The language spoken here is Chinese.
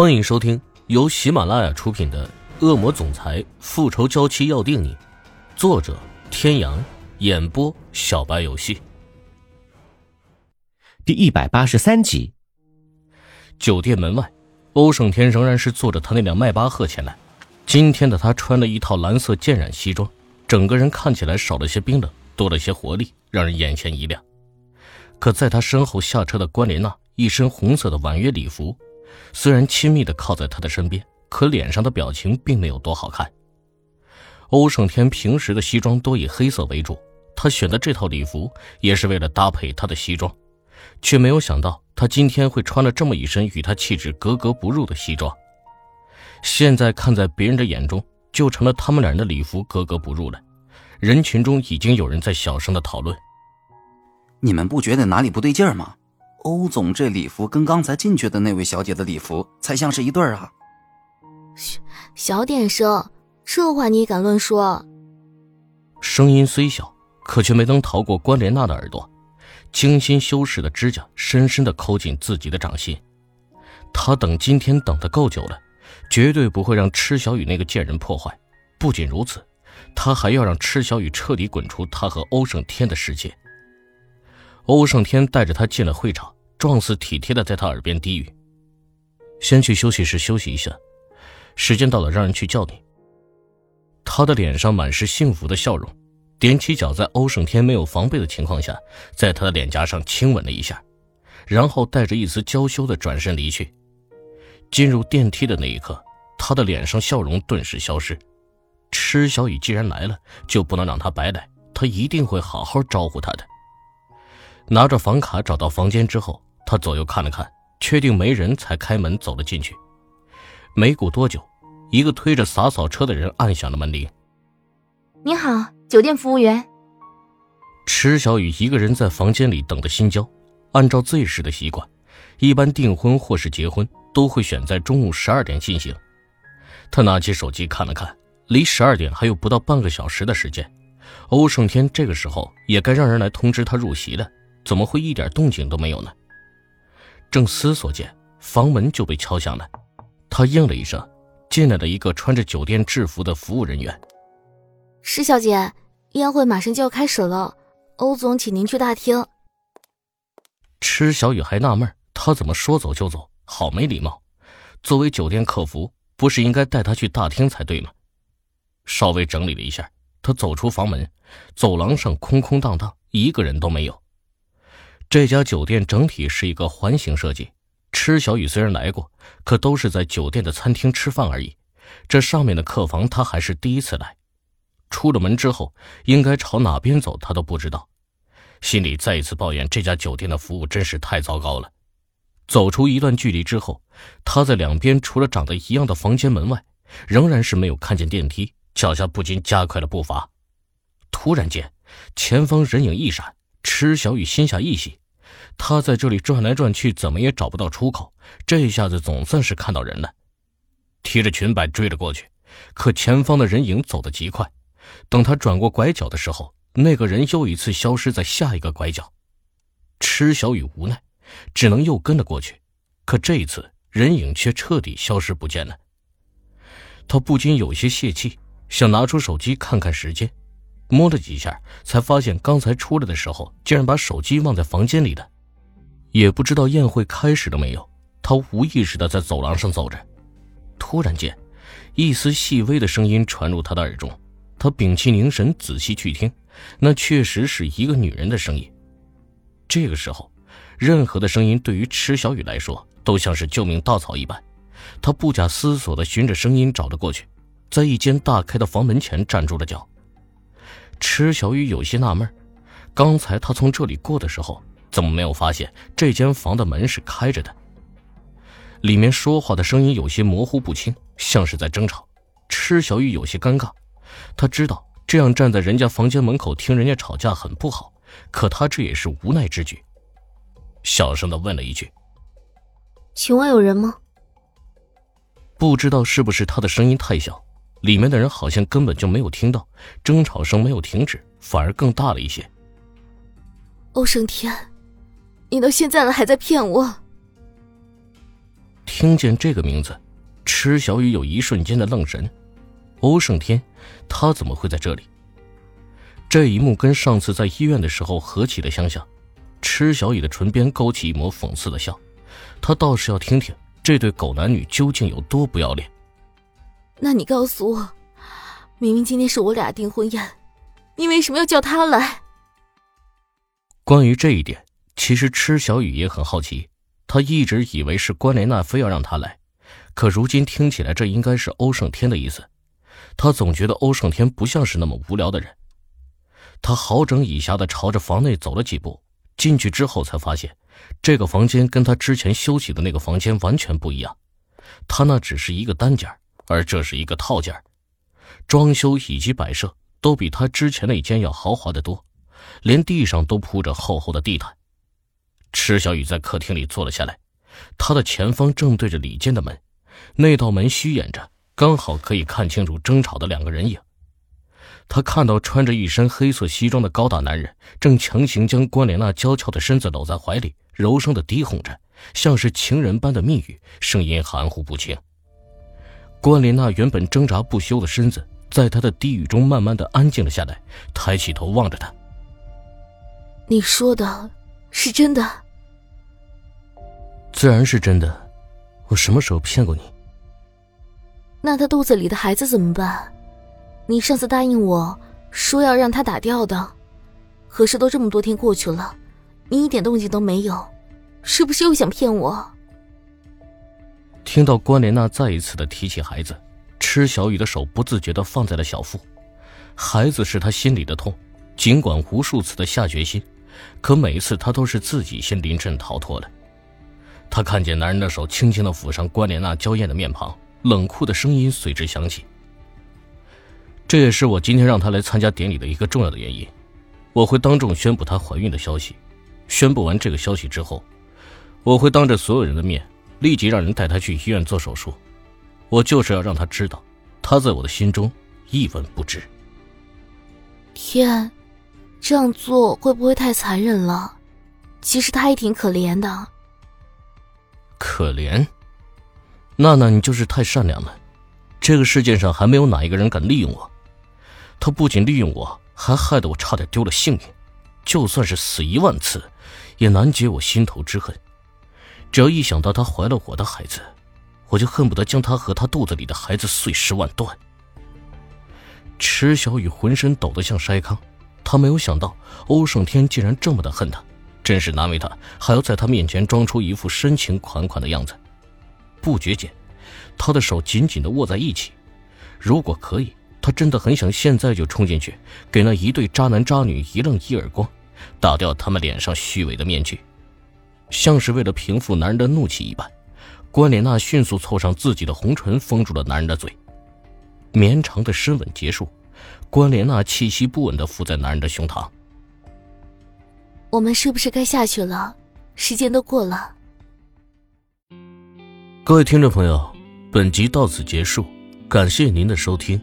欢迎收听由喜马拉雅出品的《恶魔总裁复仇娇妻要定你》，作者：天阳，演播：小白游戏。第一百八十三集。酒店门外，欧胜天仍然是坐着他那辆迈巴赫前来。今天的他穿了一套蓝色渐染西装，整个人看起来少了些冰冷，多了些活力，让人眼前一亮。可在他身后下车的关莲娜，一身红色的婉约礼服。虽然亲密的靠在他的身边，可脸上的表情并没有多好看。欧胜天平时的西装多以黑色为主，他选的这套礼服也是为了搭配他的西装，却没有想到他今天会穿了这么一身与他气质格格不入的西装。现在看在别人的眼中，就成了他们两人的礼服格格不入了。人群中已经有人在小声的讨论：“你们不觉得哪里不对劲吗？”欧总这礼服跟刚才进去的那位小姐的礼服才像是一对儿啊！嘘，小点声，这话你也敢乱说？声音虽小，可却没能逃过关莲娜的耳朵。精心修饰的指甲深深的抠进自己的掌心。他等今天等的够久了，绝对不会让池小雨那个贱人破坏。不仅如此，他还要让池小雨彻底滚出他和欧胜天的世界。欧胜天带着他进了会场，状似体贴的在他耳边低语：“先去休息室休息一下，时间到了，让人去叫你。”他的脸上满是幸福的笑容，踮起脚，在欧胜天没有防备的情况下，在他的脸颊上亲吻了一下，然后带着一丝娇羞的转身离去。进入电梯的那一刻，他的脸上笑容顿时消失。池小雨既然来了，就不能让他白来，他一定会好好招呼他的。拿着房卡找到房间之后，他左右看了看，确定没人才开门走了进去。没过多久，一个推着洒扫车的人按响了门铃。你好，酒店服务员。池小雨一个人在房间里等的心焦。按照 Z 市的习惯，一般订婚或是结婚都会选在中午十二点进行。他拿起手机看了看，离十二点还有不到半个小时的时间。欧胜天这个时候也该让人来通知他入席了。怎么会一点动静都没有呢？正思索间，房门就被敲响了。他应了一声，进来了一个穿着酒店制服的服务人员。施小姐，宴会马上就要开始了，欧总请您去大厅。池小雨还纳闷，他怎么说走就走，好没礼貌。作为酒店客服，不是应该带他去大厅才对吗？稍微整理了一下，他走出房门，走廊上空空荡荡，一个人都没有。这家酒店整体是一个环形设计。池小雨虽然来过，可都是在酒店的餐厅吃饭而已。这上面的客房，他还是第一次来。出了门之后，应该朝哪边走，他都不知道。心里再一次抱怨这家酒店的服务真是太糟糕了。走出一段距离之后，他在两边除了长得一样的房间门外，仍然是没有看见电梯，脚下不禁加快了步伐。突然间，前方人影一闪。池小雨心下一喜，他在这里转来转去，怎么也找不到出口。这下子总算是看到人了，提着裙摆追了过去。可前方的人影走得极快，等他转过拐角的时候，那个人又一次消失在下一个拐角。池小雨无奈，只能又跟了过去。可这一次，人影却彻底消失不见了。他不禁有些泄气，想拿出手机看看时间。摸了几下，才发现刚才出来的时候竟然把手机忘在房间里的。也不知道宴会开始了没有，他无意识的在走廊上走着。突然间，一丝细微的声音传入他的耳中，他屏气凝神，仔细去听，那确实是一个女人的声音。这个时候，任何的声音对于池小雨来说都像是救命稻草一般。他不假思索的循着声音找了过去，在一间大开的房门前站住了脚。池小雨有些纳闷，刚才他从这里过的时候，怎么没有发现这间房的门是开着的？里面说话的声音有些模糊不清，像是在争吵。池小雨有些尴尬，他知道这样站在人家房间门口听人家吵架很不好，可他这也是无奈之举，小声的问了一句：“请问有人吗？”不知道是不是他的声音太小。里面的人好像根本就没有听到，争吵声没有停止，反而更大了一些。欧胜天，你到现在了还在骗我？听见这个名字，池小雨有一瞬间的愣神。欧胜天，他怎么会在这里？这一幕跟上次在医院的时候何其的相像。池小雨的唇边勾起一抹讽刺的笑，他倒是要听听这对狗男女究竟有多不要脸。那你告诉我，明明今天是我俩订婚宴，你为什么要叫他来？关于这一点，其实池小雨也很好奇。他一直以为是关莲娜非要让他来，可如今听起来，这应该是欧胜天的意思。他总觉得欧胜天不像是那么无聊的人。他好整以暇的朝着房内走了几步，进去之后才发现，这个房间跟他之前休息的那个房间完全不一样。他那只是一个单间，而这是一个套间，装修以及摆设都比他之前那间要豪华的多，连地上都铺着厚厚的地毯。池小雨在客厅里坐了下来，他的前方正对着里间的门，那道门虚掩着。刚好可以看清楚争吵的两个人影。他看到穿着一身黑色西装的高大男人正强行将关莲娜娇俏的身子搂在怀里，柔声的低哄着，像是情人般的蜜语，声音含糊不清。关莲娜原本挣扎不休的身子，在他的低语中慢慢的安静了下来，抬起头望着他：“你说的是真的？自然是真的，我什么时候骗过你？”那他肚子里的孩子怎么办？你上次答应我说要让他打掉的，可是都这么多天过去了，你一点动静都没有，是不是又想骗我？听到关莲娜再一次的提起孩子，池小雨的手不自觉的放在了小腹。孩子是他心里的痛，尽管无数次的下决心，可每一次他都是自己先临阵逃脱了。他看见男人的手轻轻的抚上关莲娜娇艳的面庞。冷酷的声音随之响起。这也是我今天让他来参加典礼的一个重要的原因。我会当众宣布她怀孕的消息。宣布完这个消息之后，我会当着所有人的面，立即让人带他去医院做手术。我就是要让他知道，他在我的心中一文不值。天，这样做会不会太残忍了？其实他也挺可怜的。可怜。娜娜，你就是太善良了。这个世界上还没有哪一个人敢利用我。他不仅利用我，还害得我差点丢了性命。就算是死一万次，也难解我心头之恨。只要一想到她怀了我的孩子，我就恨不得将她和她肚子里的孩子碎尸万段。池小雨浑身抖得像筛糠，她没有想到欧胜天竟然这么的恨她，真是难为他，还要在她面前装出一副深情款款的样子。不觉间，他的手紧紧的握在一起。如果可以，他真的很想现在就冲进去，给那一对渣男渣女一愣一耳光，打掉他们脸上虚伪的面具。像是为了平复男人的怒气一般，关莲娜迅速凑上自己的红唇，封住了男人的嘴。绵长的深吻结束，关莲娜气息不稳的伏在男人的胸膛。我们是不是该下去了？时间都过了。各位听众朋友，本集到此结束，感谢您的收听。